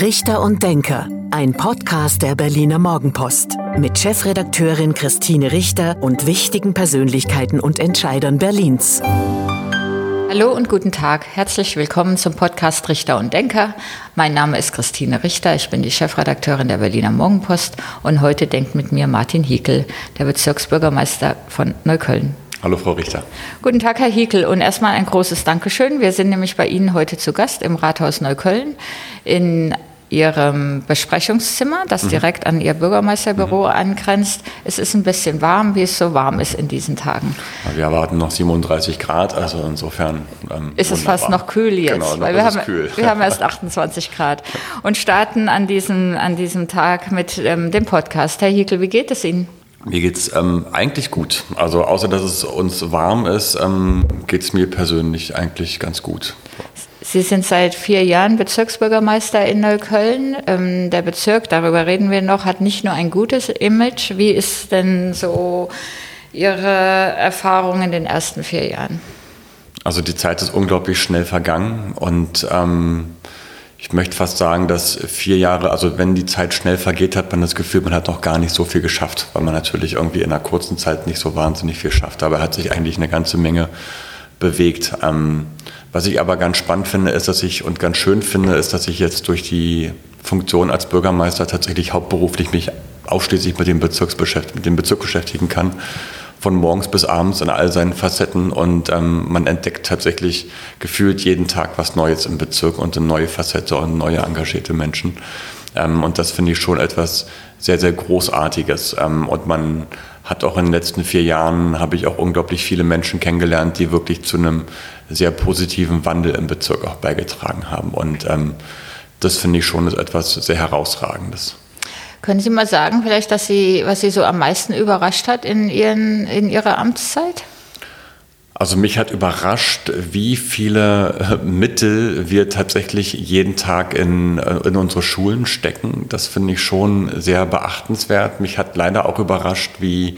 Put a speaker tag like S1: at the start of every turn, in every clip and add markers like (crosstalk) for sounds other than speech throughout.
S1: Richter und Denker, ein Podcast der Berliner Morgenpost mit Chefredakteurin Christine Richter und wichtigen Persönlichkeiten und Entscheidern Berlins.
S2: Hallo und guten Tag. Herzlich willkommen zum Podcast Richter und Denker. Mein Name ist Christine Richter. Ich bin die Chefredakteurin der Berliner Morgenpost und heute denkt mit mir Martin Hiekel, der Bezirksbürgermeister von Neukölln.
S3: Hallo, Frau Richter.
S2: Guten Tag, Herr Hiekel. Und erstmal ein großes Dankeschön. Wir sind nämlich bei Ihnen heute zu Gast im Rathaus Neukölln in Ihrem Besprechungszimmer, das mhm. direkt an Ihr Bürgermeisterbüro mhm. angrenzt. Es ist ein bisschen warm, wie es so warm ist in diesen Tagen.
S3: Wir erwarten noch 37 Grad, also insofern.
S2: Ähm, ist es fast noch kühl jetzt?
S3: Genau,
S2: weil wir haben, wir haben erst 28 Grad und starten an diesem, an diesem Tag mit ähm, dem Podcast. Herr Hiekel, wie geht es Ihnen?
S3: Mir geht es ähm, eigentlich gut. Also außer dass es uns warm ist, ähm, geht es mir persönlich eigentlich ganz gut.
S2: Sie sind seit vier Jahren Bezirksbürgermeister in Neukölln. Ähm, der Bezirk, darüber reden wir noch, hat nicht nur ein gutes Image. Wie ist denn so Ihre Erfahrung in den ersten vier Jahren?
S3: Also die Zeit ist unglaublich schnell vergangen und ähm, ich möchte fast sagen, dass vier Jahre, also wenn die Zeit schnell vergeht, hat man das Gefühl, man hat noch gar nicht so viel geschafft, weil man natürlich irgendwie in einer kurzen Zeit nicht so wahnsinnig viel schafft. Aber hat sich eigentlich eine ganze Menge bewegt. Ähm, was ich aber ganz spannend finde, ist, dass ich und ganz schön finde, ist, dass ich jetzt durch die Funktion als Bürgermeister tatsächlich hauptberuflich mich ausschließlich mit dem, mit dem Bezirk beschäftigen kann. Von morgens bis abends in all seinen Facetten und ähm, man entdeckt tatsächlich gefühlt jeden Tag was Neues im Bezirk und eine neue Facette und neue engagierte Menschen. Ähm, und das finde ich schon etwas sehr, sehr Großartiges. Ähm, und man hat auch in den letzten vier Jahren, habe ich auch unglaublich viele Menschen kennengelernt, die wirklich zu einem sehr positiven Wandel im Bezirk auch beigetragen haben. Und ähm, das finde ich schon etwas sehr Herausragendes.
S2: Können Sie mal sagen, vielleicht, dass Sie, was Sie so am meisten überrascht hat in, Ihren, in Ihrer Amtszeit?
S3: Also mich hat überrascht, wie viele äh, Mittel wir tatsächlich jeden Tag in, äh, in unsere Schulen stecken. Das finde ich schon sehr beachtenswert. Mich hat leider auch überrascht, wie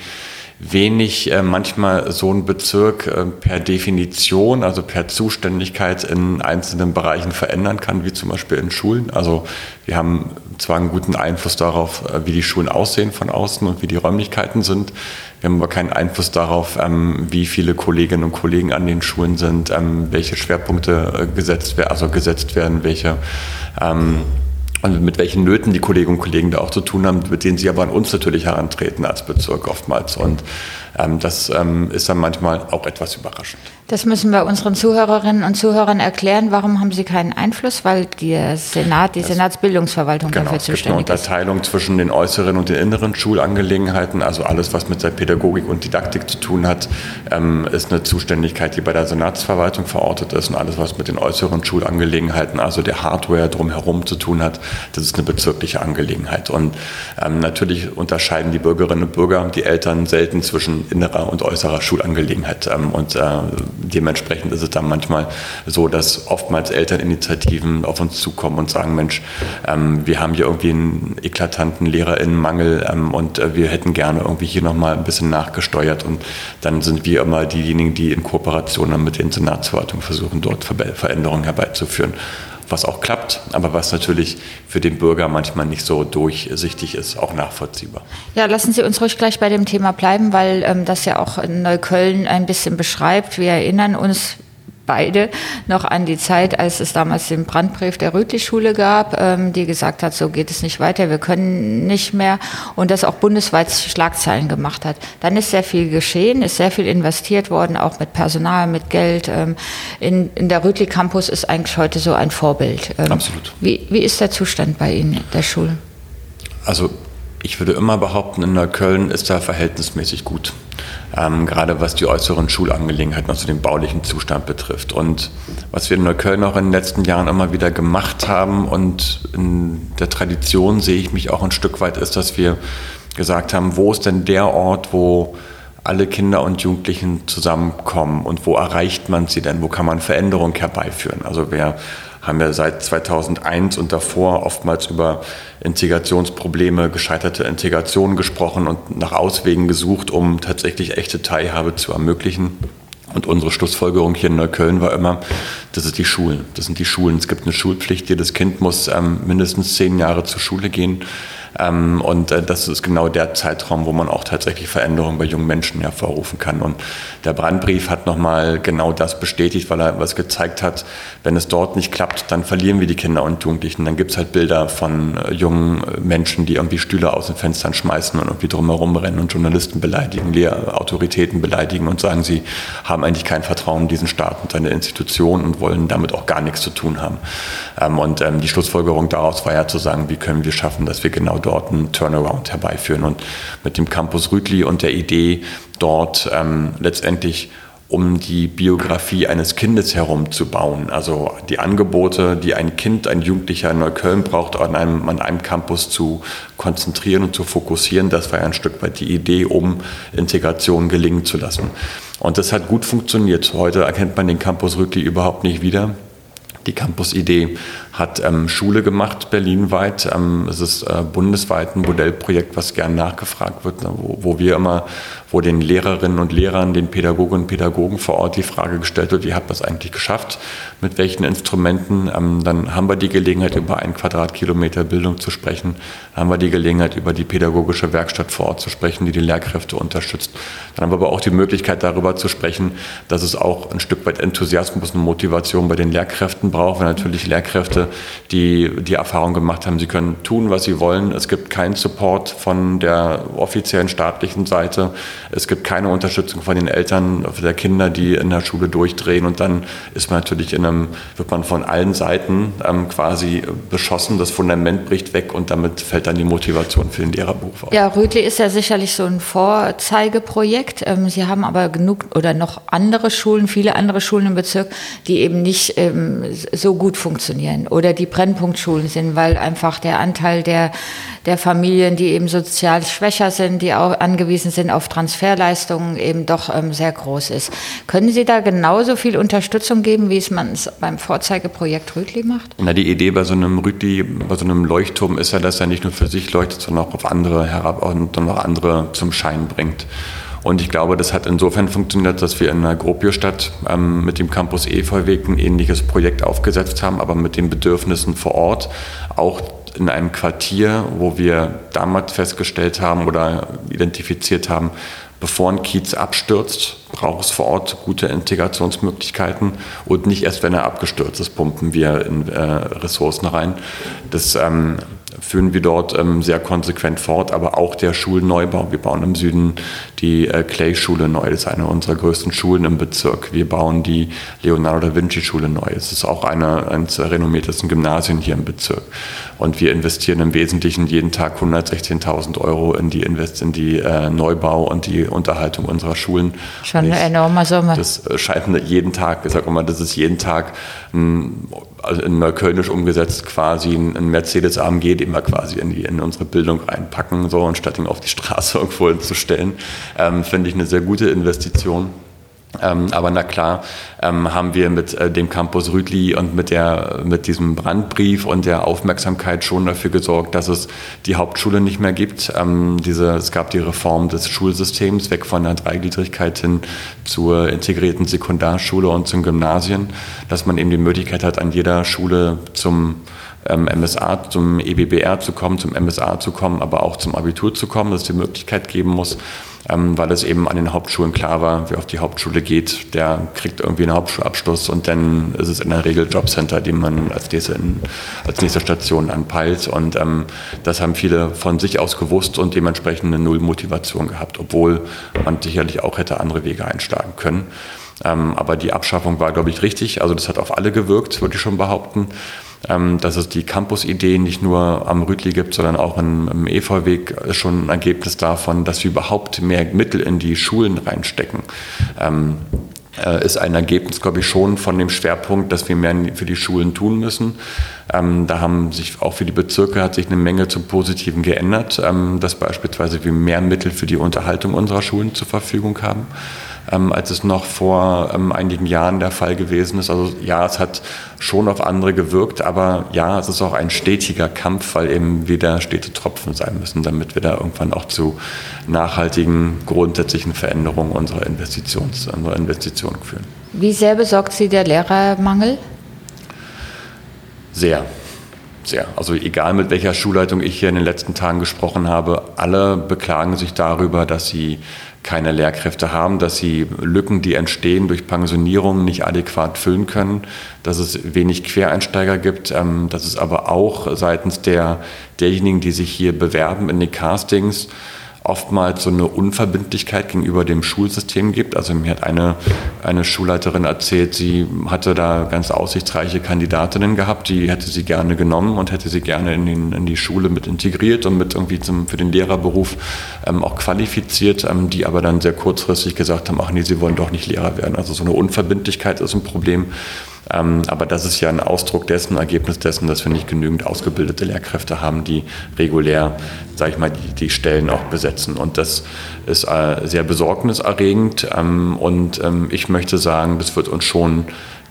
S3: wenig äh, manchmal so ein Bezirk äh, per Definition, also per Zuständigkeit in einzelnen Bereichen verändern kann, wie zum Beispiel in Schulen. Also wir haben zwar einen guten Einfluss darauf, äh, wie die Schulen aussehen von außen und wie die Räumlichkeiten sind. Wir haben aber keinen Einfluss darauf, ähm, wie viele Kolleginnen und Kollegen an den Schulen sind, ähm, welche Schwerpunkte äh, gesetzt werden, also gesetzt werden, welche ähm, und mit welchen Nöten die Kolleginnen und Kollegen da auch zu tun haben, mit denen sie aber an uns natürlich herantreten als Bezirk oftmals. Und das ähm, ist dann manchmal auch etwas überraschend.
S2: Das müssen wir unseren Zuhörerinnen und Zuhörern erklären. Warum haben sie keinen Einfluss? Weil der Senat, die das, Senatsbildungsverwaltung
S3: genau,
S2: dafür zuständig
S3: ist. Es gibt eine Unterteilung zwischen den äußeren und den inneren Schulangelegenheiten. Also alles, was mit der Pädagogik und Didaktik zu tun hat, ähm, ist eine Zuständigkeit, die bei der Senatsverwaltung verortet ist. Und alles, was mit den äußeren Schulangelegenheiten, also der Hardware drumherum zu tun hat, das ist eine bezirkliche Angelegenheit. Und ähm, natürlich unterscheiden die Bürgerinnen und Bürger, die Eltern selten zwischen innerer und äußerer Schulangelegenheit. Ähm, und äh, dementsprechend ist es dann manchmal so, dass oftmals Elterninitiativen auf uns zukommen und sagen, Mensch, ähm, wir haben hier irgendwie einen eklatanten Lehrerinnenmangel ähm, und äh, wir hätten gerne irgendwie hier nochmal ein bisschen nachgesteuert. Und dann sind wir immer diejenigen, die in Kooperation mit den Senatsverwaltungen versuchen, dort Veränderungen herbeizuführen was auch klappt, aber was natürlich für den Bürger manchmal nicht so durchsichtig ist, auch nachvollziehbar.
S2: Ja, lassen Sie uns ruhig gleich bei dem Thema bleiben, weil ähm, das ja auch in Neukölln ein bisschen beschreibt. Wir erinnern uns, beide noch an die Zeit, als es damals den Brandbrief der Rütli-Schule gab, ähm, die gesagt hat, so geht es nicht weiter, wir können nicht mehr und das auch bundesweit Schlagzeilen gemacht hat. Dann ist sehr viel geschehen, ist sehr viel investiert worden, auch mit Personal, mit Geld. Ähm, in, in der Rütli-Campus ist eigentlich heute so ein Vorbild.
S3: Ähm, Absolut.
S2: Wie, wie ist der Zustand bei Ihnen, der Schule?
S3: Also ich würde immer behaupten, in Neukölln ist er verhältnismäßig gut. Ähm, gerade was die äußeren Schulangelegenheiten, also den baulichen Zustand betrifft. Und was wir in Neukölln auch in den letzten Jahren immer wieder gemacht haben und in der Tradition sehe ich mich auch ein Stück weit, ist, dass wir gesagt haben, wo ist denn der Ort, wo alle Kinder und Jugendlichen zusammenkommen und wo erreicht man sie denn? Wo kann man Veränderung herbeiführen? Also wer haben ja seit 2001 und davor oftmals über Integrationsprobleme, gescheiterte Integration gesprochen und nach Auswegen gesucht, um tatsächlich echte Teilhabe zu ermöglichen. Und unsere Schlussfolgerung hier in Neukölln war immer, das ist die Schulen. Das sind die Schulen. Es gibt eine Schulpflicht. Jedes Kind muss ähm, mindestens zehn Jahre zur Schule gehen. Ähm, und äh, das ist genau der Zeitraum, wo man auch tatsächlich Veränderungen bei jungen Menschen hervorrufen kann. Und der Brandbrief hat nochmal genau das bestätigt, weil er was gezeigt hat, wenn es dort nicht klappt, dann verlieren wir die Kinder und Jugendlichen. Dann gibt es halt Bilder von äh, jungen Menschen, die irgendwie Stühle aus den Fenstern schmeißen und irgendwie drumherum rennen und Journalisten beleidigen, Lehrautoritäten beleidigen und sagen, sie haben eigentlich kein Vertrauen in diesen Staat und seine Institutionen und wollen damit auch gar nichts zu tun haben. Ähm, und ähm, die Schlussfolgerung daraus war ja zu sagen, wie können wir schaffen, dass wir genau dort einen Turnaround herbeiführen. Und mit dem Campus Rütli und der Idee, dort ähm, letztendlich um die Biografie eines Kindes herumzubauen. Also die Angebote, die ein Kind, ein Jugendlicher in Neukölln braucht, an einem, an einem Campus zu konzentrieren und zu fokussieren, das war ja ein Stück weit die Idee, um Integration gelingen zu lassen. Und das hat gut funktioniert. Heute erkennt man den Campus Rütli überhaupt nicht wieder. Die Campus-Idee hat ähm, Schule gemacht, berlinweit. Ähm, es ist äh, bundesweit ein Modellprojekt, was gern nachgefragt wird, ne, wo, wo, wir immer, wo den Lehrerinnen und Lehrern, den Pädagoginnen und Pädagogen vor Ort die Frage gestellt wird, wie hat man es eigentlich geschafft, mit welchen Instrumenten. Ähm, dann haben wir die Gelegenheit, über einen Quadratkilometer Bildung zu sprechen. Dann haben wir die Gelegenheit, über die pädagogische Werkstatt vor Ort zu sprechen, die die Lehrkräfte unterstützt. Dann haben wir aber auch die Möglichkeit, darüber zu sprechen, dass es auch ein Stück weit Enthusiasmus und Motivation bei den Lehrkräften braucht, weil natürlich Lehrkräfte die die Erfahrung gemacht haben, sie können tun, was sie wollen. Es gibt keinen Support von der offiziellen staatlichen Seite. Es gibt keine Unterstützung von den Eltern der Kinder, die in der Schule durchdrehen. Und dann ist man natürlich in einem, wird man von allen Seiten ähm, quasi beschossen. Das Fundament bricht weg und damit fällt dann die Motivation für den Lehrerberuf
S2: auf. Ja, Rütli ist ja sicherlich so ein Vorzeigeprojekt. Ähm, sie haben aber genug oder noch andere Schulen, viele andere Schulen im Bezirk, die eben nicht ähm, so gut funktionieren oder die Brennpunktschulen sind, weil einfach der Anteil der, der Familien, die eben sozial schwächer sind, die auch angewiesen sind auf Transferleistungen, eben doch ähm, sehr groß ist. Können Sie da genauso viel Unterstützung geben, wie es man es beim Vorzeigeprojekt Rütli macht?
S3: Na, die Idee bei so einem Rütli, bei so einem Leuchtturm ist ja, dass er nicht nur für sich leuchtet, sondern auch auf andere herab und dann auch andere zum Schein bringt. Und ich glaube, das hat insofern funktioniert, dass wir in der Gropiostadt ähm, mit dem Campus Efeuweg ein ähnliches Projekt aufgesetzt haben, aber mit den Bedürfnissen vor Ort, auch in einem Quartier, wo wir damals festgestellt haben oder identifiziert haben, bevor ein Kiez abstürzt, braucht es vor Ort gute Integrationsmöglichkeiten und nicht erst, wenn er abgestürzt ist, pumpen wir in äh, Ressourcen rein. Das ähm, führen wir dort ähm, sehr konsequent fort, aber auch der Schulneubau. Wir bauen im Süden die äh, Clay-Schule neu, das ist eine unserer größten Schulen im Bezirk. Wir bauen die Leonardo da Vinci-Schule neu. Es ist auch eine eines der renommiertesten Gymnasien hier im Bezirk. Und wir investieren im Wesentlichen jeden Tag 116.000 Euro in die, Invest in die äh, Neubau und die Unterhaltung unserer Schulen.
S2: Schon eine enorme Summe.
S3: Das äh, scheint jeden Tag, ich sage immer, das ist jeden Tag ein, also in Neuköllnisch umgesetzt quasi ein Mercedes AMG, den wir quasi in, die, in unsere Bildung reinpacken, so, anstatt ihn auf die Straße (laughs) irgendwo hinzustellen. Ähm, Finde ich eine sehr gute Investition. Ähm, aber na klar, ähm, haben wir mit äh, dem Campus Rütli und mit, der, mit diesem Brandbrief und der Aufmerksamkeit schon dafür gesorgt, dass es die Hauptschule nicht mehr gibt. Ähm, diese, es gab die Reform des Schulsystems, weg von der Dreigliedrigkeit hin zur integrierten Sekundarschule und zum Gymnasien, dass man eben die Möglichkeit hat, an jeder Schule zum ähm, MSA, zum EBBR zu kommen, zum MSA zu kommen, aber auch zum Abitur zu kommen, dass es die Möglichkeit geben muss, ähm, weil es eben an den Hauptschulen klar war, wer auf die Hauptschule geht, der kriegt irgendwie einen Hauptschulabschluss und dann ist es in der Regel Jobcenter, den man als nächste, in, als nächste Station anpeilt. Und ähm, das haben viele von sich aus gewusst und dementsprechend eine Nullmotivation gehabt, obwohl man sicherlich auch hätte andere Wege einschlagen können. Ähm, aber die Abschaffung war, glaube ich, richtig. Also das hat auf alle gewirkt, würde ich schon behaupten. Ähm, dass es die Campus-Idee nicht nur am Rütli gibt, sondern auch im, EV-Weg ist schon ein Ergebnis davon, dass wir überhaupt mehr Mittel in die Schulen reinstecken. Ähm, äh, ist ein Ergebnis, glaube ich, schon von dem Schwerpunkt, dass wir mehr für die Schulen tun müssen. Ähm, da haben sich auch für die Bezirke hat sich eine Menge zum Positiven geändert, dass beispielsweise wir mehr Mittel für die Unterhaltung unserer Schulen zur Verfügung haben. Ähm, als es noch vor ähm, einigen Jahren der Fall gewesen ist. Also ja, es hat schon auf andere gewirkt, aber ja, es ist auch ein stetiger Kampf, weil eben wieder stete Tropfen sein müssen, damit wir da irgendwann auch zu nachhaltigen, grundsätzlichen Veränderungen unserer, Investitions, unserer Investitionen führen.
S2: Wie sehr besorgt Sie der Lehrermangel?
S3: Sehr. Sehr. Also egal mit welcher Schulleitung ich hier in den letzten Tagen gesprochen habe, alle beklagen sich darüber, dass sie keine Lehrkräfte haben, dass sie Lücken, die entstehen durch Pensionierungen, nicht adäquat füllen können, dass es wenig Quereinsteiger gibt, ähm, dass es aber auch seitens der, derjenigen, die sich hier bewerben in den Castings, oftmals so eine Unverbindlichkeit gegenüber dem Schulsystem gibt. Also mir hat eine, eine Schulleiterin erzählt, sie hatte da ganz aussichtsreiche Kandidatinnen gehabt, die hätte sie gerne genommen und hätte sie gerne in, den, in die Schule mit integriert und mit irgendwie zum, für den Lehrerberuf ähm, auch qualifiziert, ähm, die aber dann sehr kurzfristig gesagt haben, ach nee, sie wollen doch nicht Lehrer werden. Also so eine Unverbindlichkeit ist ein Problem. Ähm, aber das ist ja ein Ausdruck dessen, Ergebnis dessen, dass wir nicht genügend ausgebildete Lehrkräfte haben, die regulär, sage ich mal, die, die, Stellen auch besetzen. Und das ist äh, sehr besorgniserregend. Ähm, und ähm, ich möchte sagen, das wird uns schon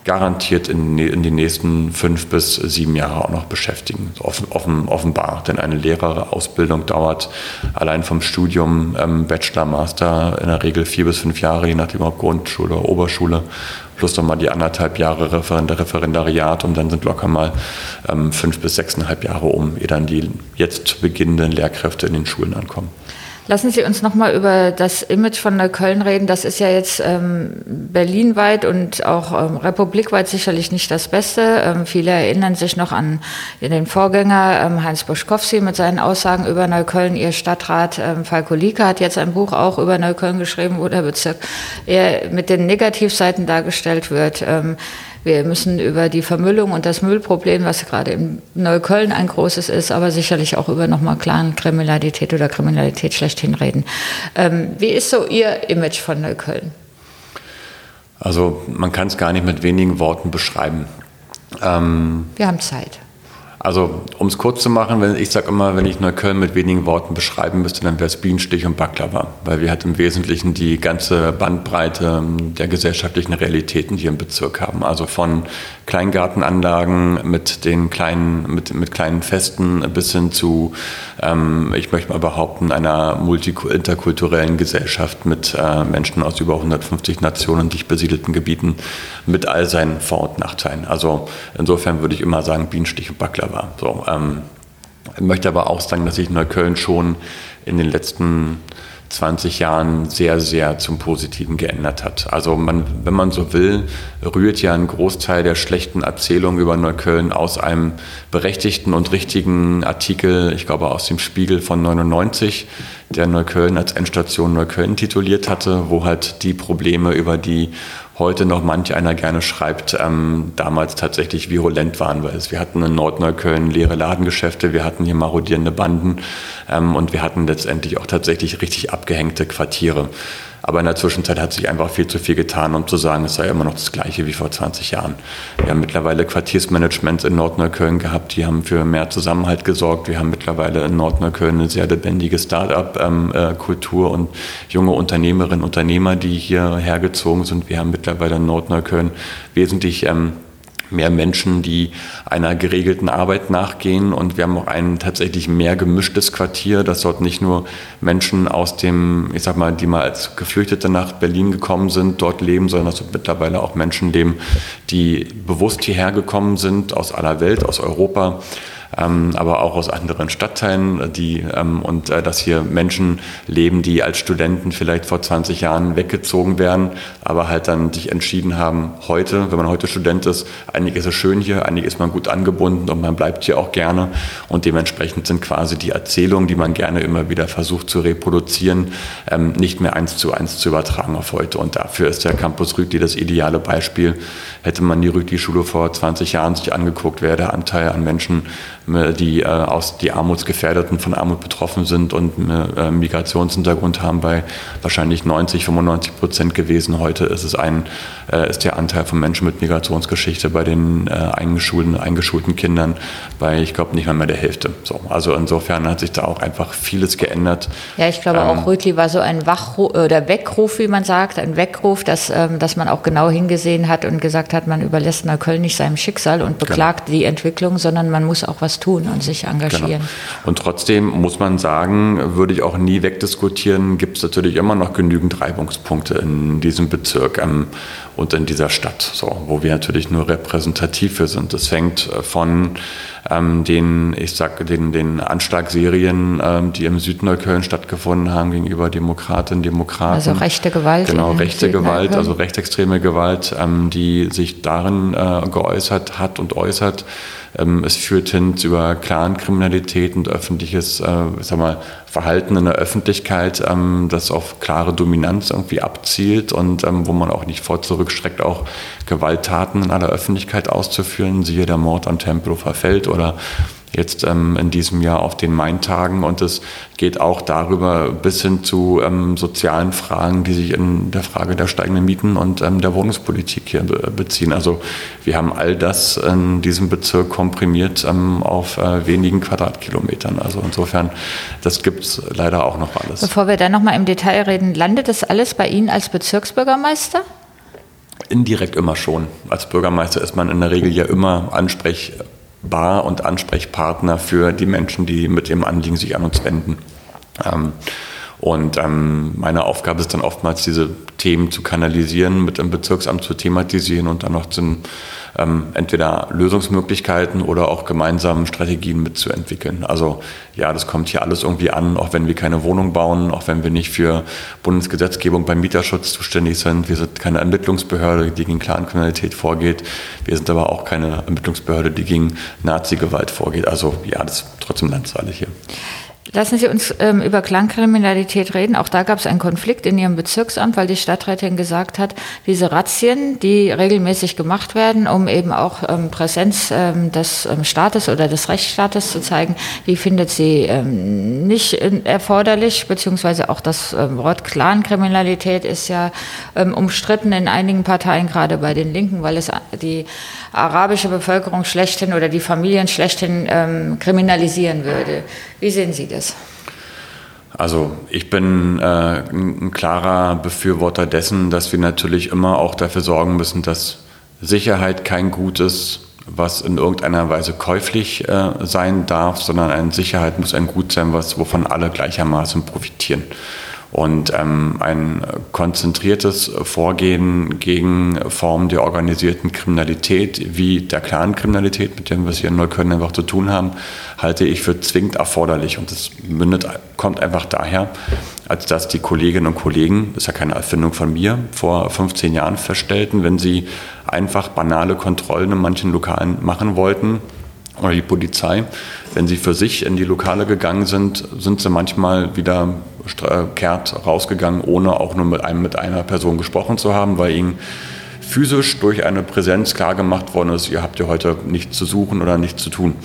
S3: garantiert in, in die nächsten fünf bis sieben Jahre auch noch beschäftigen. Offen, offen, offenbar, denn eine Lehrerausbildung dauert allein vom Studium ähm, Bachelor, Master in der Regel vier bis fünf Jahre, je nachdem ob Grundschule oder Oberschule, plus nochmal die anderthalb Jahre Referendariat und dann sind locker mal ähm, fünf bis sechseinhalb Jahre um, ehe dann die jetzt beginnenden Lehrkräfte in den Schulen ankommen.
S2: Lassen Sie uns noch mal über das Image von Neukölln reden. Das ist ja jetzt ähm, berlinweit und auch ähm, republikweit sicherlich nicht das Beste. Ähm, viele erinnern sich noch an den Vorgänger ähm, Heinz Buschkowski mit seinen Aussagen über Neukölln. Ihr Stadtrat ähm, Falko Lieke hat jetzt ein Buch auch über Neukölln geschrieben, wo der Bezirk eher mit den Negativseiten dargestellt wird. Wir müssen über die Vermüllung und das Müllproblem, was gerade in Neukölln ein großes ist, aber sicherlich auch über nochmal klaren Kriminalität oder Kriminalität schlechthin reden. Ähm, wie ist so Ihr Image von Neukölln?
S3: Also man kann es gar nicht mit wenigen Worten beschreiben.
S2: Ähm, Wir haben Zeit.
S3: Also, um es kurz zu machen, wenn, ich sage immer, wenn ich Neukölln mit wenigen Worten beschreiben müsste, dann wäre es Bienenstich und Baklava, weil wir halt im Wesentlichen die ganze Bandbreite der gesellschaftlichen Realitäten hier im Bezirk haben. Also von Kleingartenanlagen mit den kleinen, mit, mit kleinen Festen bis hin zu, ähm, ich möchte mal behaupten, einer interkulturellen Gesellschaft mit äh, Menschen aus über 150 Nationen, dicht besiedelten Gebieten, mit all seinen Vor- und Nachteilen. Also insofern würde ich immer sagen, Bienenstich und Baklava. So, ähm, ich möchte aber auch sagen, dass sich Neukölln schon in den letzten 20 Jahren sehr, sehr zum Positiven geändert hat. Also man, wenn man so will, rührt ja ein Großteil der schlechten Erzählungen über Neukölln aus einem berechtigten und richtigen Artikel, ich glaube aus dem Spiegel von 99, der Neukölln als Endstation Neukölln tituliert hatte, wo halt die Probleme, über die heute noch manch einer gerne schreibt, ähm, damals tatsächlich virulent waren, weil es, wir hatten in Nordneukölln leere Ladengeschäfte, wir hatten hier marodierende Banden ähm, und wir hatten letztendlich auch tatsächlich richtig abgehängte Quartiere. Aber in der Zwischenzeit hat sich einfach viel zu viel getan, um zu sagen, es sei immer noch das Gleiche wie vor 20 Jahren. Wir haben mittlerweile Quartiersmanagements in Nordneukölln gehabt, die haben für mehr Zusammenhalt gesorgt. Wir haben mittlerweile in Nordneukölln eine sehr lebendige Start-up-Kultur und junge Unternehmerinnen und Unternehmer, die hier hergezogen sind. Wir haben mittlerweile in Nordneukölln wesentlich ähm, mehr Menschen, die einer geregelten Arbeit nachgehen. Und wir haben auch ein tatsächlich mehr gemischtes Quartier, dass dort nicht nur Menschen aus dem, ich sag mal, die mal als Geflüchtete nach Berlin gekommen sind, dort leben, sondern dass dort mittlerweile auch Menschen leben, die bewusst hierher gekommen sind, aus aller Welt, aus Europa aber auch aus anderen Stadtteilen, die, ähm, und äh, dass hier Menschen leben, die als Studenten vielleicht vor 20 Jahren weggezogen wären, aber halt dann sich entschieden haben, heute, wenn man heute Student ist, eigentlich ist es schön hier, eigentlich ist man gut angebunden und man bleibt hier auch gerne und dementsprechend sind quasi die Erzählungen, die man gerne immer wieder versucht zu reproduzieren, ähm, nicht mehr eins zu eins zu übertragen auf heute und dafür ist der Campus Rütli das ideale Beispiel. Hätte man die Rütli-Schule vor 20 Jahren sich angeguckt, wäre der Anteil an Menschen die aus die Armutsgefährdeten von Armut betroffen sind und Migrationshintergrund haben, bei wahrscheinlich 90, 95 Prozent gewesen. Heute ist es ein, ist der Anteil von Menschen mit Migrationsgeschichte bei den eingeschulten, eingeschulten Kindern bei, ich glaube, nicht mal mehr der Hälfte. So, also insofern hat sich da auch einfach vieles geändert.
S2: Ja, ich glaube ähm, auch Rötli war so ein Wachruf oder Weckruf, wie man sagt, ein Weckruf, dass, ähm, dass man auch genau hingesehen hat und gesagt hat, man überlässt Neukölln nicht seinem Schicksal und genau. beklagt genau. die Entwicklung, sondern man muss auch was tun und sich engagieren. Genau.
S3: Und trotzdem muss man sagen, würde ich auch nie wegdiskutieren, gibt es natürlich immer noch genügend Reibungspunkte in diesem Bezirk ähm, und in dieser Stadt, so, wo wir natürlich nur repräsentativ für sind. Das fängt äh, von ähm, den, ich sag, den, den Anschlagsserien, ähm, die im Südneukölln stattgefunden haben gegenüber Demokratinnen, Demokraten.
S2: Also rechte Gewalt.
S3: Genau, rechte Gewalt, also rechtsextreme Gewalt, ähm, die sich darin äh, geäußert hat und äußert. Ähm, es führt hin zu Clan-Kriminalität und öffentliches, äh, sag mal, Verhalten in der Öffentlichkeit, ähm, das auf klare Dominanz irgendwie abzielt und ähm, wo man auch nicht vor zurückstreckt, auch Gewalttaten in aller Öffentlichkeit auszuführen, siehe der Mord am Tempelhofer Feld oder jetzt ähm, in diesem Jahr auf den Maintagen und es geht auch darüber bis hin zu ähm, sozialen Fragen, die sich in der Frage der steigenden Mieten und ähm, der Wohnungspolitik hier be beziehen. Also wir haben all das in diesem Bezirk komprimiert ähm, auf äh, wenigen Quadratkilometern. Also insofern, das gibt es leider auch noch alles.
S2: Bevor wir dann nochmal im Detail reden, landet das alles bei Ihnen als Bezirksbürgermeister?
S3: Indirekt immer schon. Als Bürgermeister ist man in der Regel ja immer ansprechbar Bar und Ansprechpartner für die Menschen, die mit dem Anliegen sich an uns wenden. Ähm, und ähm, meine Aufgabe ist dann oftmals, diese Themen zu kanalisieren, mit dem Bezirksamt zu thematisieren und dann noch zu ähm, entweder Lösungsmöglichkeiten oder auch gemeinsamen Strategien mitzuentwickeln. Also ja, das kommt hier alles irgendwie an, auch wenn wir keine Wohnung bauen, auch wenn wir nicht für Bundesgesetzgebung beim Mieterschutz zuständig sind. Wir sind keine Ermittlungsbehörde, die gegen Clankriminalität vorgeht. Wir sind aber auch keine Ermittlungsbehörde, die gegen Nazi-Gewalt vorgeht. Also ja, das ist trotzdem Landsale hier.
S2: Lassen Sie uns ähm, über Klangkriminalität reden. Auch da gab es einen Konflikt in Ihrem Bezirksamt, weil die Stadträtin gesagt hat, diese Razzien, die regelmäßig gemacht werden, um eben auch ähm, Präsenz ähm, des ähm, Staates oder des Rechtsstaates zu zeigen, die findet sie ähm, nicht erforderlich, beziehungsweise auch das ähm, Wort Clankriminalität ist ja umstritten in einigen Parteien, gerade bei den Linken, weil es die arabische Bevölkerung schlechthin oder die Familien schlechthin kriminalisieren würde. Wie sehen Sie das?
S3: Also ich bin äh, ein klarer Befürworter dessen, dass wir natürlich immer auch dafür sorgen müssen, dass Sicherheit kein Gut ist, was in irgendeiner Weise käuflich äh, sein darf, sondern eine Sicherheit muss ein Gut sein, was, wovon alle gleichermaßen profitieren. Und ähm, ein konzentriertes Vorgehen gegen Formen der organisierten Kriminalität, wie der Clankriminalität, mit dem wir es hier in Neukölln einfach zu tun haben, halte ich für zwingend erforderlich. Und das mündet, kommt einfach daher, als dass die Kolleginnen und Kollegen, das ist ja keine Erfindung von mir, vor 15 Jahren feststellten, wenn sie einfach banale Kontrollen in manchen Lokalen machen wollten, oder die Polizei, wenn sie für sich in die Lokale gegangen sind, sind sie manchmal wieder kehrt rausgegangen, ohne auch nur mit, einem, mit einer Person gesprochen zu haben, weil ihnen physisch durch eine Präsenz klargemacht worden ist, ihr habt ja heute nichts zu suchen oder nichts zu tun.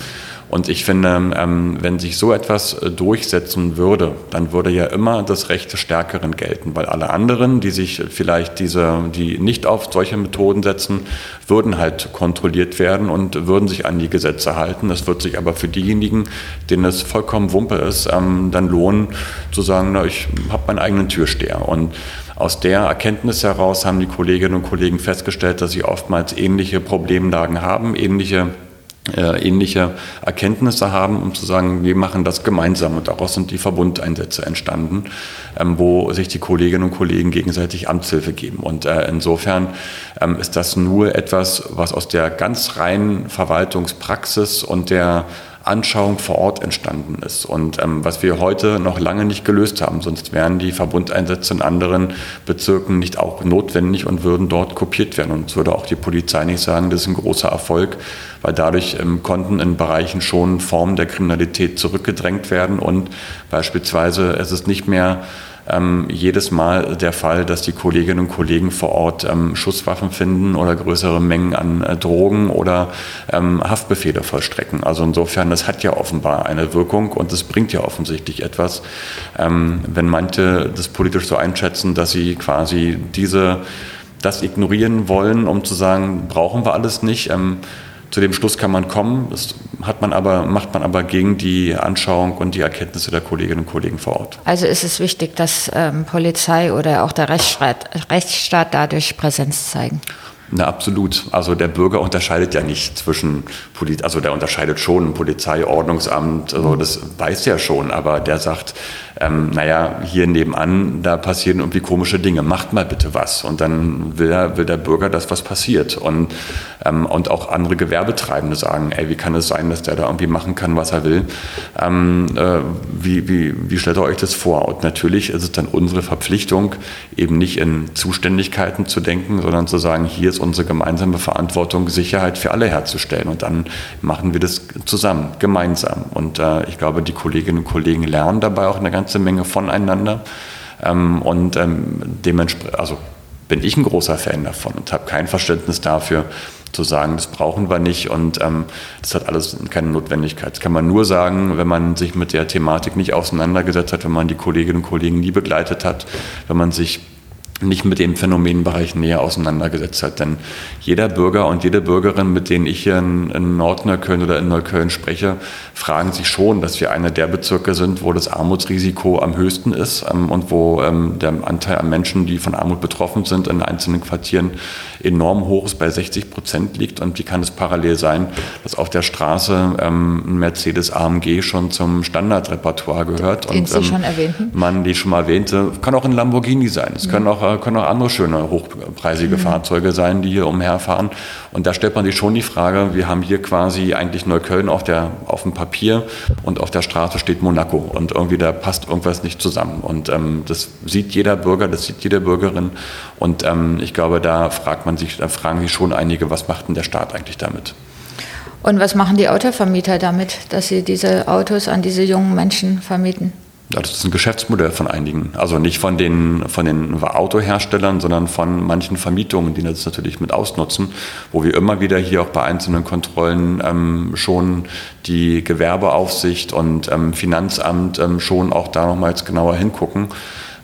S3: Und ich finde, ähm, wenn sich so etwas äh, durchsetzen würde, dann würde ja immer das Recht des Stärkeren gelten, weil alle anderen, die sich vielleicht diese, die nicht auf solche Methoden setzen, würden halt kontrolliert werden und würden sich an die Gesetze halten. Das wird sich aber für diejenigen, denen es vollkommen Wumpe ist, ähm, dann lohnen zu sagen, na, ich habe meinen eigenen Türsteher. Und aus der Erkenntnis heraus haben die Kolleginnen und Kollegen festgestellt, dass sie oftmals ähnliche Problemlagen haben, ähnliche äh, ähnliche Erkenntnisse haben, um zu sagen, wir machen das gemeinsam. Und daraus sind die Verbundeinsätze entstanden, ähm, wo sich die Kolleginnen und Kollegen gegenseitig Amtshilfe geben. Und äh, insofern ähm, ist das nur etwas, was aus der ganz reinen Verwaltungspraxis und der Anschauung vor Ort entstanden ist und ähm, was wir heute noch lange nicht gelöst haben. Sonst wären die Verbundeinsätze in anderen Bezirken nicht auch notwendig und würden dort kopiert werden. Und es würde auch die Polizei nicht sagen, das ist ein großer Erfolg, weil dadurch ähm, konnten in Bereichen schon Formen der Kriminalität zurückgedrängt werden und beispielsweise es ist nicht mehr ähm, jedes Mal der Fall, dass die Kolleginnen und Kollegen vor Ort ähm, Schusswaffen finden oder größere Mengen an äh, Drogen oder ähm, Haftbefehle vollstrecken. Also insofern, das hat ja offenbar eine Wirkung und es bringt ja offensichtlich etwas, ähm, wenn manche das politisch so einschätzen, dass sie quasi diese das ignorieren wollen, um zu sagen, brauchen wir alles nicht. Zu dem Schluss kann man kommen, das hat man aber, macht man aber gegen die Anschauung und die Erkenntnisse der Kolleginnen und Kollegen vor Ort.
S2: Also ist es wichtig, dass ähm, Polizei oder auch der Rechtsstaat, Rechtsstaat dadurch Präsenz zeigen?
S3: Na, absolut. Also der Bürger unterscheidet ja nicht zwischen, Poli also der unterscheidet schon Polizei, Ordnungsamt, also das weiß ja schon, aber der sagt, ähm, naja, hier nebenan, da passieren irgendwie komische Dinge, macht mal bitte was. Und dann will, will der Bürger, dass was passiert. Und, ähm, und auch andere Gewerbetreibende sagen, ey, wie kann es sein, dass der da irgendwie machen kann, was er will? Ähm, äh, wie, wie, wie stellt ihr euch das vor? Und natürlich ist es dann unsere Verpflichtung, eben nicht in Zuständigkeiten zu denken, sondern zu sagen, hier ist unsere gemeinsame Verantwortung, Sicherheit für alle herzustellen. Und dann machen wir das zusammen, gemeinsam. Und äh, ich glaube, die Kolleginnen und Kollegen lernen dabei auch eine ganze Menge voneinander. Ähm, und ähm, dementsprechend, also bin ich ein großer Fan davon und habe kein Verständnis dafür, zu sagen, das brauchen wir nicht und ähm, das hat alles keine Notwendigkeit. Das kann man nur sagen, wenn man sich mit der Thematik nicht auseinandergesetzt hat, wenn man die Kolleginnen und Kollegen nie begleitet hat, wenn man sich nicht mit dem Phänomenbereich näher auseinandergesetzt hat. Denn jeder Bürger und jede Bürgerin, mit denen ich hier in, in Nordneukölln oder in Neukölln spreche, fragen sich schon, dass wir einer der Bezirke sind, wo das Armutsrisiko am höchsten ist ähm, und wo ähm, der Anteil an Menschen, die von Armut betroffen sind, in einzelnen Quartieren enorm hoch ist, bei 60 Prozent liegt. Und wie kann es parallel sein, dass auf der Straße ähm, ein Mercedes AMG schon zum Standardrepertoire gehört?
S2: Den
S3: und
S2: Sie schon erwähnten?
S3: man die schon mal erwähnte, kann auch ein Lamborghini sein. Es können auch können auch andere schöne, hochpreisige mhm. Fahrzeuge sein, die hier umherfahren. Und da stellt man sich schon die Frage, wir haben hier quasi eigentlich Neukölln auf, der, auf dem Papier und auf der Straße steht Monaco. Und irgendwie da passt irgendwas nicht zusammen. Und ähm, das sieht jeder Bürger, das sieht jede Bürgerin. Und ähm, ich glaube, da fragt man sich, da fragen sich schon einige, was macht denn der Staat eigentlich damit?
S2: Und was machen die Autovermieter damit, dass sie diese Autos an diese jungen Menschen vermieten?
S3: Das ist ein Geschäftsmodell von einigen. Also nicht von den, von den Autoherstellern, sondern von manchen Vermietungen, die das natürlich mit ausnutzen, wo wir immer wieder hier auch bei einzelnen Kontrollen ähm, schon die Gewerbeaufsicht und ähm, Finanzamt ähm, schon auch da nochmals genauer hingucken.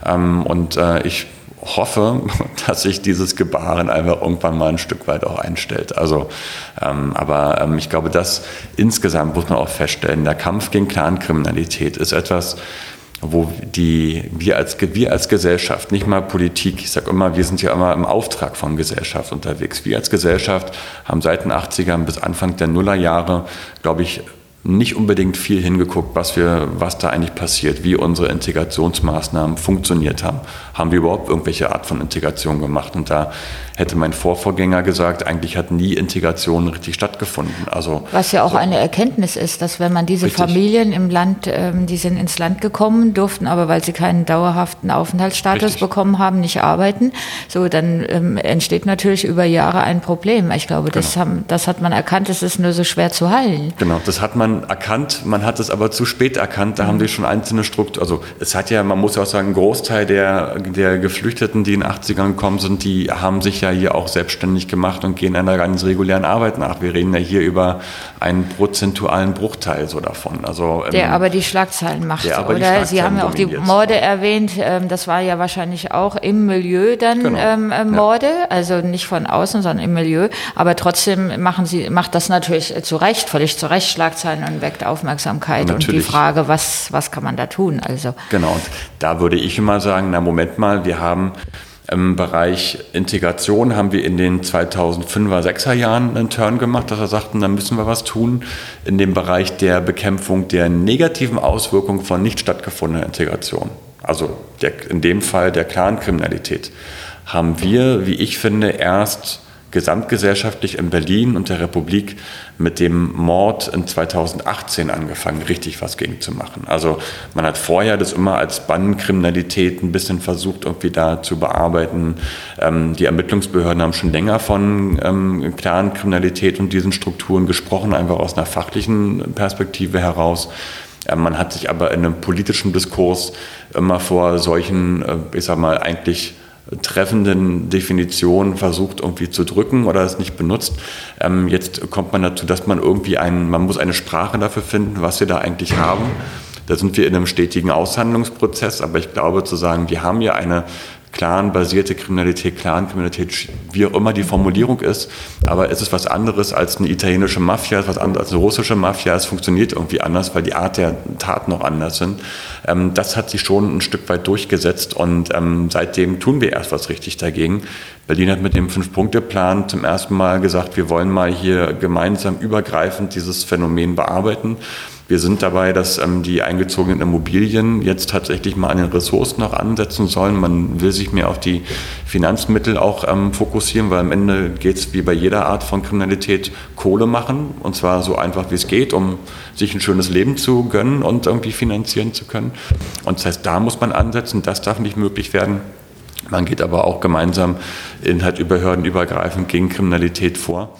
S3: Ähm, und äh, ich hoffe, (laughs) dass sich dieses Gebaren einfach irgendwann mal ein Stück weit auch einstellt. Also, ähm, aber ähm, ich glaube, dass insgesamt muss man auch feststellen, der Kampf gegen Clankriminalität ist etwas, wo die, wir, als, wir als Gesellschaft, nicht mal Politik, ich sage immer, wir sind ja immer im Auftrag von Gesellschaft unterwegs. Wir als Gesellschaft haben seit den 80ern bis Anfang der Nullerjahre, glaube ich, nicht unbedingt viel hingeguckt, was, wir, was da eigentlich passiert, wie unsere Integrationsmaßnahmen funktioniert haben. Haben wir überhaupt irgendwelche Art von Integration gemacht? Und da hätte mein Vorvorgänger gesagt, eigentlich hat nie Integration richtig stattgefunden. Also,
S2: Was ja auch so. eine Erkenntnis ist, dass wenn man diese richtig. Familien im Land, ähm, die sind ins Land gekommen, durften aber, weil sie keinen dauerhaften Aufenthaltsstatus richtig. bekommen haben, nicht arbeiten, so dann ähm, entsteht natürlich über Jahre ein Problem. Ich glaube, das, genau. haben, das hat man erkannt, es ist nur so schwer zu heilen.
S3: Genau, das hat man erkannt, man hat es aber zu spät erkannt, da mhm. haben wir schon einzelne Strukturen, also es hat ja, man muss ja auch sagen, ein Großteil der, der Geflüchteten, die in den 80ern gekommen sind, die haben sich ja hier auch selbstständig gemacht und gehen einer ganz regulären Arbeit nach. Wir reden ja hier über einen prozentualen Bruchteil so davon. Also,
S2: der ähm, aber die Schlagzeilen macht, oder? Schlagzeilen Sie haben ja auch die Morde erwähnt. Ähm, das war ja wahrscheinlich auch im Milieu dann genau. ähm, äh, Morde, ja. also nicht von außen, sondern im Milieu. Aber trotzdem machen Sie, macht das natürlich zu Recht, völlig zu Recht Schlagzeilen und weckt Aufmerksamkeit. Und die Frage, was, was kann man da tun? Also.
S3: Genau, und da würde ich immer sagen, na Moment mal, wir haben im Bereich Integration haben wir in den 2005er, 6er Jahren einen Turn gemacht, dass wir sagten, da müssen wir was tun. In dem Bereich der Bekämpfung der negativen Auswirkungen von nicht stattgefundener Integration, also der, in dem Fall der Clankriminalität, haben wir, wie ich finde, erst gesamtgesellschaftlich in Berlin und der Republik mit dem Mord in 2018 angefangen, richtig was gegen zu machen. Also man hat vorher das immer als Bandenkriminalität ein bisschen versucht, irgendwie da zu bearbeiten. Ähm, die Ermittlungsbehörden haben schon länger von ähm, klaren Kriminalität und diesen Strukturen gesprochen, einfach aus einer fachlichen Perspektive heraus. Man hat sich aber in einem politischen Diskurs immer vor solchen, äh, ich sag mal, eigentlich treffenden Definitionen versucht irgendwie zu drücken oder es nicht benutzt. Ähm, jetzt kommt man dazu, dass man irgendwie ein, man muss eine Sprache dafür finden, was wir da eigentlich haben. Da sind wir in einem stetigen Aushandlungsprozess, aber ich glaube zu sagen, wir haben ja eine clanbasierte Kriminalität, Clankriminalität, wie auch immer die Formulierung ist, aber es ist was anderes als eine italienische Mafia, es ist was anderes als eine russische Mafia, es funktioniert irgendwie anders, weil die Art der Taten noch anders sind. Ähm, das hat sich schon ein Stück weit durchgesetzt und ähm, seitdem tun wir erst was richtig dagegen. Berlin hat mit dem Fünf-Punkte-Plan zum ersten Mal gesagt, wir wollen mal hier gemeinsam übergreifend dieses Phänomen bearbeiten. Wir sind dabei, dass ähm, die eingezogenen Immobilien jetzt tatsächlich mal an den Ressourcen noch ansetzen sollen. Man will sich mehr auf die Finanzmittel auch ähm, fokussieren, weil am Ende geht es wie bei jeder Art von Kriminalität Kohle machen und zwar so einfach wie es geht, um sich ein schönes Leben zu gönnen und irgendwie finanzieren zu können. Und das heißt, da muss man ansetzen, das darf nicht möglich werden. Man geht aber auch gemeinsam in halt überhördenübergreifend gegen Kriminalität vor.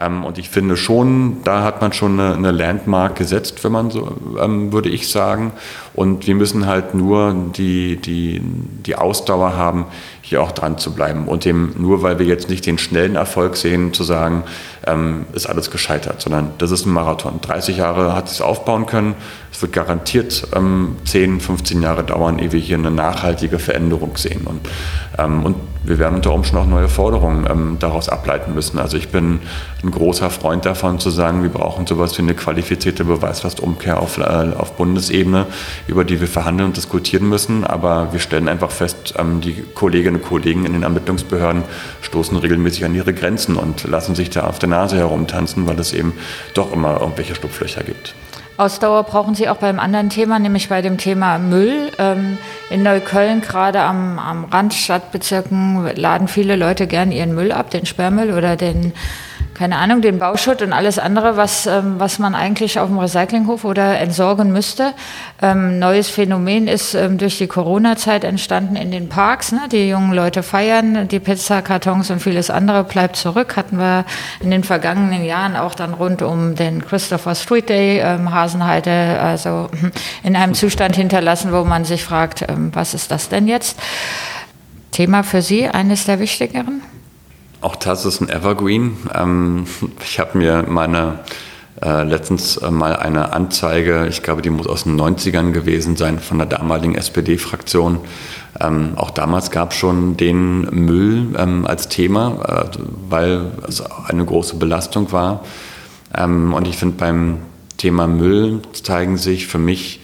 S3: Ähm, und ich finde schon, da hat man schon eine, eine Landmark gesetzt, wenn man so, ähm, würde ich sagen. Und wir müssen halt nur die, die, die Ausdauer haben, hier auch dran zu bleiben. Und dem, nur weil wir jetzt nicht den schnellen Erfolg sehen, zu sagen, ähm, ist alles gescheitert, sondern das ist ein Marathon. 30 Jahre hat es aufbauen können. Es wird garantiert ähm, 10, 15 Jahre dauern, ehe wir hier eine nachhaltige Veränderung sehen. Und, ähm, und wir werden unter Umständen auch neue Forderungen ähm, daraus ableiten müssen. Also ich bin ein großer Freund davon zu sagen, wir brauchen sowas wie eine qualifizierte Beweislastumkehr auf, äh, auf Bundesebene, über die wir verhandeln und diskutieren müssen. Aber wir stellen einfach fest, ähm, die Kolleginnen und Kollegen in den Ermittlungsbehörden stoßen regelmäßig an ihre Grenzen und lassen sich da auf der Nase herumtanzen, weil es eben doch immer irgendwelche Schlupflöcher gibt.
S2: Ausdauer brauchen Sie auch beim anderen Thema, nämlich bei dem Thema Müll. Ähm, in Neukölln, gerade am, am Randstadtbezirken, laden viele Leute gern ihren Müll ab, den Sperrmüll oder den keine Ahnung, den Bauschutt und alles andere, was, ähm, was man eigentlich auf dem Recyclinghof oder entsorgen müsste. Ähm, neues Phänomen ist ähm, durch die Corona-Zeit entstanden in den Parks. Ne? Die jungen Leute feiern, die Pizzakartons und vieles andere bleibt zurück. Hatten wir in den vergangenen Jahren auch dann rund um den Christopher Street Day ähm, Hasenheide, also in einem Zustand hinterlassen, wo man sich fragt, ähm, was ist das denn jetzt? Thema für Sie, eines der wichtigeren?
S3: Auch das ist ein Evergreen. Ähm, ich habe mir meine äh, letztens äh, mal eine Anzeige, ich glaube, die muss aus den 90ern gewesen sein, von der damaligen SPD-Fraktion. Ähm, auch damals gab es schon den Müll ähm, als Thema, äh, weil es eine große Belastung war. Ähm, und ich finde, beim Thema Müll zeigen sich für mich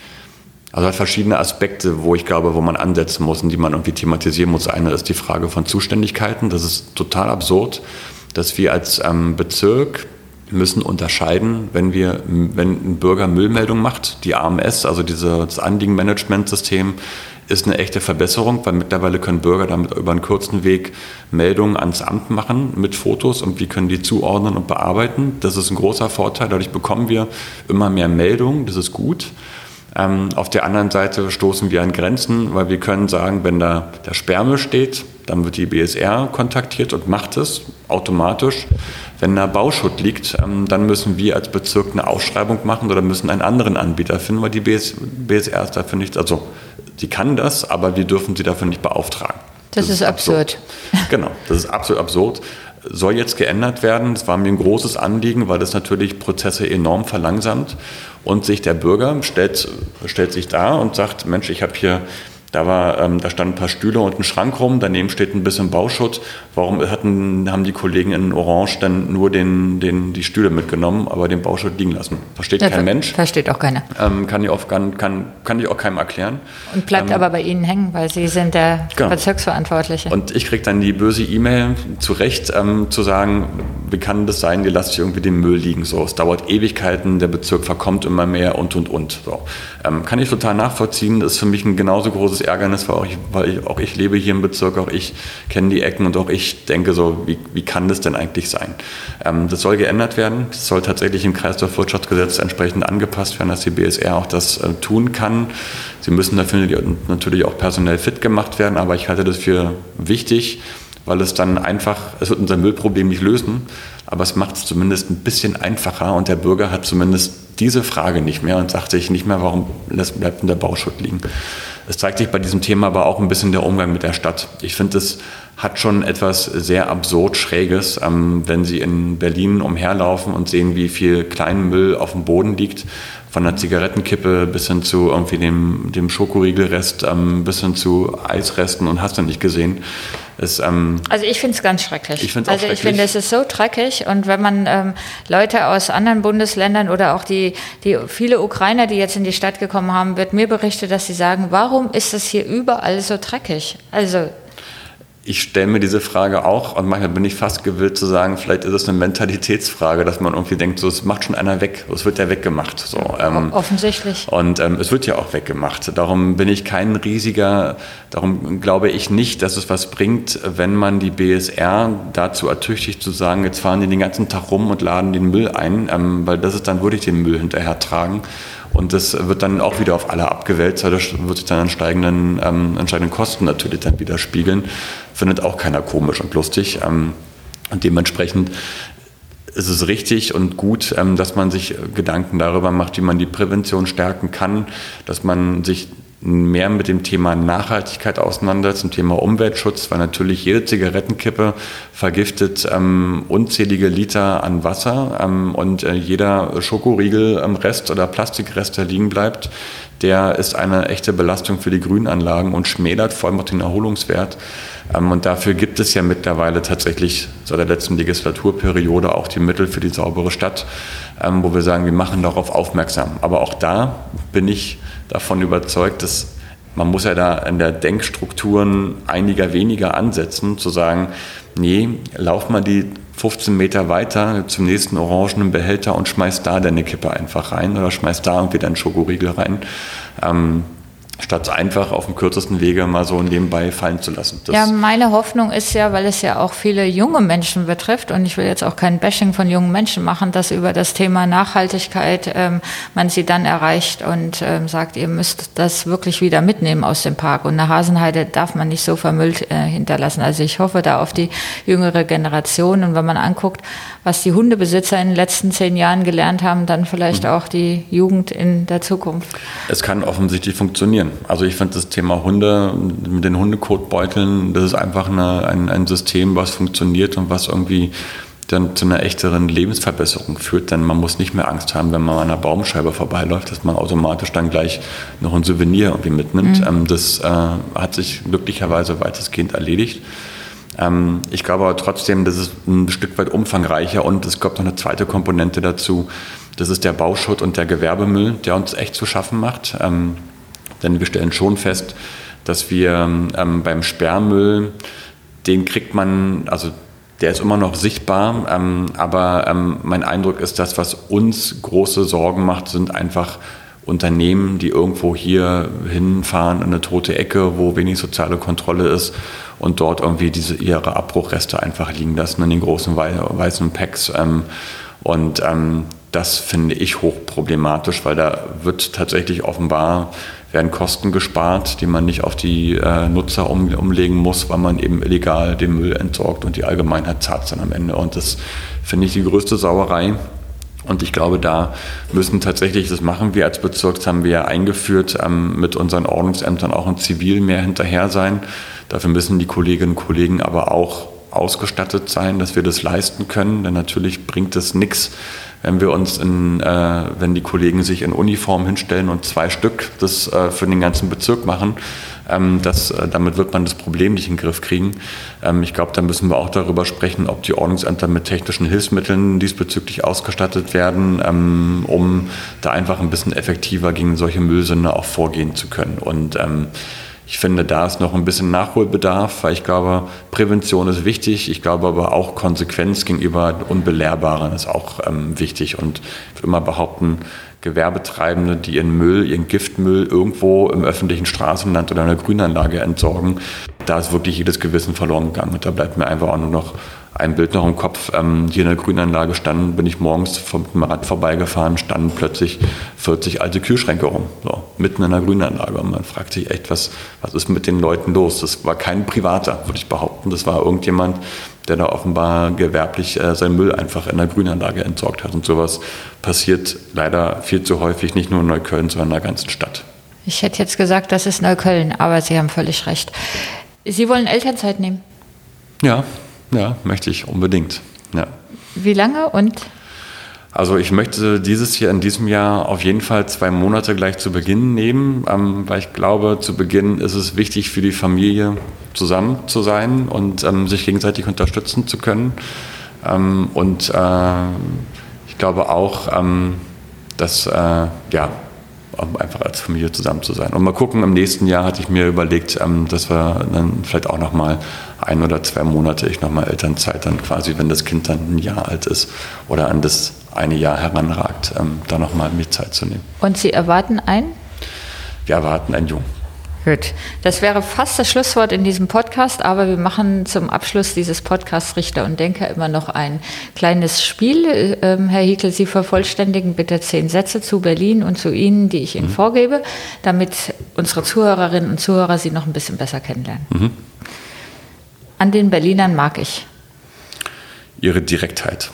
S3: also hat verschiedene Aspekte, wo ich glaube, wo man ansetzen muss und die man irgendwie thematisieren muss. Eine ist die Frage von Zuständigkeiten. Das ist total absurd, dass wir als ähm, Bezirk müssen unterscheiden, wenn wir, wenn ein Bürger Müllmeldung macht, die AMS, also dieses Anliegenmanagementsystem, ist eine echte Verbesserung, weil mittlerweile können Bürger damit über einen kurzen Weg Meldungen ans Amt machen mit Fotos und wir können die zuordnen und bearbeiten. Das ist ein großer Vorteil. Dadurch bekommen wir immer mehr Meldungen. Das ist gut. Ähm, auf der anderen Seite stoßen wir an Grenzen, weil wir können sagen, wenn da der Sperme steht, dann wird die BSR kontaktiert und macht es automatisch. Wenn da Bauschutt liegt, ähm, dann müssen wir als Bezirk eine Ausschreibung machen oder müssen einen anderen Anbieter finden, weil die BS, BSR ist dafür nicht, also sie kann das, aber wir dürfen sie dafür nicht beauftragen.
S2: Das, das ist absurd.
S3: absurd. Genau, das ist absolut absurd soll jetzt geändert werden. Das war mir ein großes Anliegen, weil das natürlich Prozesse enorm verlangsamt. Und sich der Bürger stellt, stellt sich da und sagt, Mensch, ich habe hier da, war, ähm, da standen ein paar Stühle und ein Schrank rum, daneben steht ein bisschen Bauschutt. Warum hatten, haben die Kollegen in Orange dann nur den, den, die Stühle mitgenommen, aber den Bauschutt liegen lassen? Versteht ja, kein Mensch.
S2: Versteht auch keiner.
S3: Ähm, kann, ich auch, kann, kann, kann ich auch keinem erklären.
S2: Und bleibt ähm, aber bei Ihnen hängen, weil Sie sind der genau. Bezirksverantwortliche.
S3: Und ich kriege dann die böse E-Mail zu Recht ähm, zu sagen, wie kann das sein, ihr lasst hier irgendwie den Müll liegen. So, es dauert Ewigkeiten, der Bezirk verkommt immer mehr und, und, und. So. Ähm, kann ich total nachvollziehen. Das ist für mich ein genauso großes Ärgernis, weil, auch ich, weil auch ich lebe hier im Bezirk, auch ich kenne die Ecken und auch ich denke so, wie, wie kann das denn eigentlich sein? Ähm, das soll geändert werden. Das soll tatsächlich im Kreislaufwirtschaftsgesetz entsprechend angepasst werden, dass die BSR auch das äh, tun kann. Sie müssen dafür natürlich auch personell fit gemacht werden, aber ich halte das für wichtig, weil es dann einfach, es wird unser Müllproblem nicht lösen, aber es macht es zumindest ein bisschen einfacher und der Bürger hat zumindest diese Frage nicht mehr und sagt sich nicht mehr, warum bleibt denn der Bauschutt liegen. Es zeigt sich bei diesem Thema aber auch ein bisschen der Umgang mit der Stadt. Ich finde, es hat schon etwas sehr absurd Schräges, ähm, wenn Sie in Berlin umherlaufen und sehen, wie viel Kleinmüll auf dem Boden liegt, von der Zigarettenkippe bis hin zu irgendwie dem, dem Schokoriegelrest, ähm, bis hin zu Eisresten und hast du nicht gesehen.
S2: Es, ähm, also ich finde es ganz schrecklich.
S3: Ich finde
S2: also ich finde, es ist so dreckig und wenn man ähm, Leute aus anderen Bundesländern oder auch die, die viele Ukrainer, die jetzt in die Stadt gekommen haben, wird mir berichtet, dass sie sagen, warum ist es hier überall so dreckig? Also
S3: ich stelle mir diese Frage auch und manchmal bin ich fast gewillt zu sagen, vielleicht ist es eine Mentalitätsfrage, dass man irgendwie denkt, so es macht schon einer weg, es wird ja weggemacht. So,
S2: ähm, Offensichtlich.
S3: Und ähm, es wird ja auch weggemacht. Darum bin ich kein riesiger, darum glaube ich nicht, dass es was bringt, wenn man die BSR dazu ertüchtigt zu sagen, jetzt fahren die den ganzen Tag rum und laden den Müll ein, ähm, weil das ist dann würde ich den Müll hinterher tragen. Und das wird dann auch wieder auf alle abgewälzt, das wird sich dann an steigenden, ähm, an steigenden Kosten natürlich dann widerspiegeln. Findet auch keiner komisch und lustig. Ähm, und dementsprechend ist es richtig und gut, ähm, dass man sich Gedanken darüber macht, wie man die Prävention stärken kann, dass man sich mehr mit dem Thema Nachhaltigkeit auseinandersetzt, zum Thema Umweltschutz, weil natürlich jede Zigarettenkippe vergiftet ähm, unzählige Liter an Wasser ähm, und äh, jeder Schokoriegel am Rest oder Plastikrest, der liegen bleibt, der ist eine echte Belastung für die Grünanlagen und schmälert vor allem auch den Erholungswert. Ähm, und dafür gibt es ja mittlerweile tatsächlich seit der letzten Legislaturperiode auch die Mittel für die saubere Stadt, ähm, wo wir sagen, wir machen darauf aufmerksam. Aber auch da bin ich davon überzeugt, dass man muss ja da in der Denkstrukturen einiger weniger ansetzen, zu sagen, nee, lauf mal die 15 Meter weiter zum nächsten orangenen Behälter und schmeiß da deine Kippe einfach rein oder schmeiß da irgendwie deinen Schokoriegel rein. Ähm, statt einfach auf dem kürzesten Wege mal so nebenbei fallen zu lassen.
S2: Das ja, meine Hoffnung ist ja, weil es ja auch viele junge Menschen betrifft und ich will jetzt auch kein Bashing von jungen Menschen machen, dass über das Thema Nachhaltigkeit ähm, man sie dann erreicht und ähm, sagt, ihr müsst das wirklich wieder mitnehmen aus dem Park und eine Hasenheide darf man nicht so vermüllt äh, hinterlassen. Also ich hoffe da auf die jüngere Generation und wenn man anguckt, was die Hundebesitzer in den letzten zehn Jahren gelernt haben, dann vielleicht mhm. auch die Jugend in der Zukunft.
S3: Es kann offensichtlich funktionieren funktionieren. Also ich finde das Thema Hunde mit den Hundekotbeuteln, das ist einfach eine, ein, ein System, was funktioniert und was irgendwie dann zu einer echteren Lebensverbesserung führt, denn man muss nicht mehr Angst haben, wenn man an einer Baumscheibe vorbeiläuft, dass man automatisch dann gleich noch ein Souvenir irgendwie mitnimmt. Mhm. Ähm, das äh, hat sich glücklicherweise weitestgehend erledigt. Ähm, ich glaube aber trotzdem, das ist ein Stück weit umfangreicher und es kommt noch eine zweite Komponente dazu. Das ist der Bauschutt und der Gewerbemüll, der uns echt zu schaffen macht. Ähm, denn wir stellen schon fest, dass wir ähm, beim Sperrmüll, den kriegt man, also der ist immer noch sichtbar, ähm, aber ähm, mein Eindruck ist, dass was uns große Sorgen macht, sind einfach Unternehmen, die irgendwo hier hinfahren in eine tote Ecke, wo wenig soziale Kontrolle ist und dort irgendwie diese ihre Abbruchreste einfach liegen lassen in den großen weißen Packs. Ähm, und ähm, das finde ich hochproblematisch, weil da wird tatsächlich offenbar werden Kosten gespart, die man nicht auf die äh, Nutzer um, umlegen muss, weil man eben illegal den Müll entsorgt und die Allgemeinheit zahlt dann am Ende. Und das finde ich die größte Sauerei. Und ich glaube, da müssen tatsächlich, das machen wir als Bezirk, das haben wir ja eingeführt, ähm, mit unseren Ordnungsämtern auch in Zivil mehr hinterher sein. Dafür müssen die Kolleginnen und Kollegen aber auch ausgestattet sein, dass wir das leisten können. Denn natürlich bringt es nichts, wenn wir uns in, äh, wenn die Kollegen sich in Uniform hinstellen und zwei Stück das äh, für den ganzen Bezirk machen, ähm, das, äh, damit wird man das Problem nicht in den Griff kriegen. Ähm, ich glaube, da müssen wir auch darüber sprechen, ob die Ordnungsämter mit technischen Hilfsmitteln diesbezüglich ausgestattet werden, ähm, um da einfach ein bisschen effektiver gegen solche Müllsünde auch vorgehen zu können. Und ähm, ich finde, da ist noch ein bisschen Nachholbedarf, weil ich glaube, Prävention ist wichtig. Ich glaube aber auch Konsequenz gegenüber Unbelehrbaren ist auch ähm, wichtig. Und ich würde immer behaupten, Gewerbetreibende, die ihren Müll, ihren Giftmüll irgendwo im öffentlichen Straßenland oder einer Grünanlage entsorgen, da ist wirklich jedes Gewissen verloren gegangen. Und da bleibt mir einfach auch nur noch ein Bild noch im Kopf. Ähm, hier in der Grünanlage standen, bin ich morgens vom Rad vorbeigefahren, standen plötzlich 40 alte Kühlschränke rum. So mitten in einer Grünanlage. Und man fragt sich echt, was, was ist mit den Leuten los? Das war kein Privater, würde ich behaupten. Das war irgendjemand, der da offenbar gewerblich äh, seinen Müll einfach in der Grünanlage entsorgt hat. Und sowas passiert leider viel zu häufig, nicht nur in Neukölln, sondern in der ganzen Stadt.
S2: Ich hätte jetzt gesagt, das ist Neukölln, aber Sie haben völlig recht. Sie wollen Elternzeit nehmen?
S3: Ja, ja, möchte ich unbedingt. Ja.
S2: Wie lange und?
S3: Also ich möchte dieses Jahr, in diesem Jahr auf jeden Fall zwei Monate gleich zu Beginn nehmen, ähm, weil ich glaube, zu Beginn ist es wichtig für die Familie zusammen zu sein und ähm, sich gegenseitig unterstützen zu können. Ähm, und äh, ich glaube auch, ähm, dass äh, ja, um einfach als Familie zusammen zu sein. Und mal gucken, im nächsten Jahr hatte ich mir überlegt, ähm, dass wir dann vielleicht auch noch mal ein oder zwei Monate ich noch mal Elternzeit dann quasi, wenn das Kind dann ein Jahr alt ist oder an das eine Jahr heranragt, ähm, da noch mal mir Zeit zu nehmen.
S2: Und Sie erwarten ein?
S3: Wir erwarten einen Jungen.
S2: Gut, das wäre fast das Schlusswort in diesem Podcast, aber wir machen zum Abschluss dieses Podcasts Richter und Denker immer noch ein kleines Spiel. Ähm, Herr Hiekel, Sie vervollständigen bitte zehn Sätze zu Berlin und zu Ihnen, die ich Ihnen mhm. vorgebe, damit unsere Zuhörerinnen und Zuhörer Sie noch ein bisschen besser kennenlernen. Mhm. An den Berlinern mag ich.
S3: Ihre Direktheit.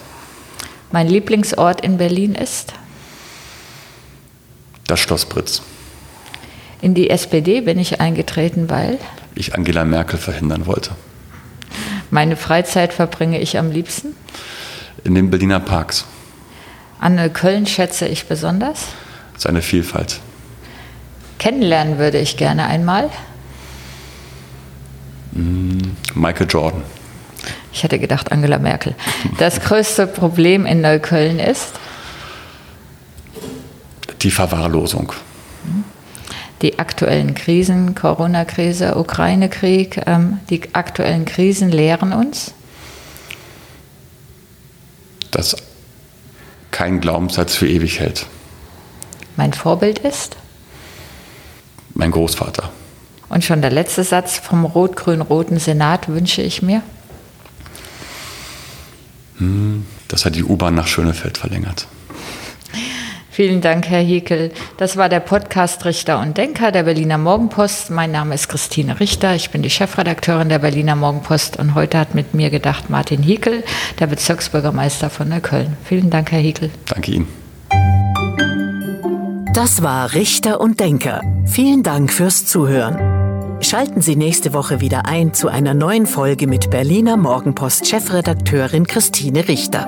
S2: Mein Lieblingsort in Berlin ist?
S3: Das Schloss Britz.
S2: In die SPD bin ich eingetreten, weil
S3: ich Angela Merkel verhindern wollte.
S2: Meine Freizeit verbringe ich am liebsten?
S3: In den Berliner Parks.
S2: An Köln schätze ich besonders?
S3: Seine Vielfalt.
S2: Kennenlernen würde ich gerne einmal?
S3: Mm, Michael Jordan.
S2: Ich hätte gedacht Angela Merkel. Das größte Problem in Neukölln ist?
S3: Die Verwahrlosung
S2: die aktuellen Krisen, Corona-Krise, Ukraine-Krieg, ähm, die aktuellen Krisen lehren uns?
S3: Dass kein Glaubenssatz für ewig hält.
S2: Mein Vorbild ist?
S3: Mein Großvater.
S2: Und schon der letzte Satz vom rot-grün-roten Senat wünsche ich mir?
S3: Hm, das hat die U-Bahn nach Schönefeld verlängert.
S2: Vielen Dank, Herr Hiekel. Das war der Podcast Richter und Denker der Berliner Morgenpost. Mein Name ist Christine Richter. Ich bin die Chefredakteurin der Berliner Morgenpost und heute hat mit mir gedacht Martin Hiekel, der Bezirksbürgermeister von Neukölln. Vielen Dank, Herr Hiekel.
S3: Danke Ihnen.
S1: Das war Richter und Denker. Vielen Dank fürs Zuhören. Schalten Sie nächste Woche wieder ein zu einer neuen Folge mit Berliner Morgenpost Chefredakteurin Christine Richter.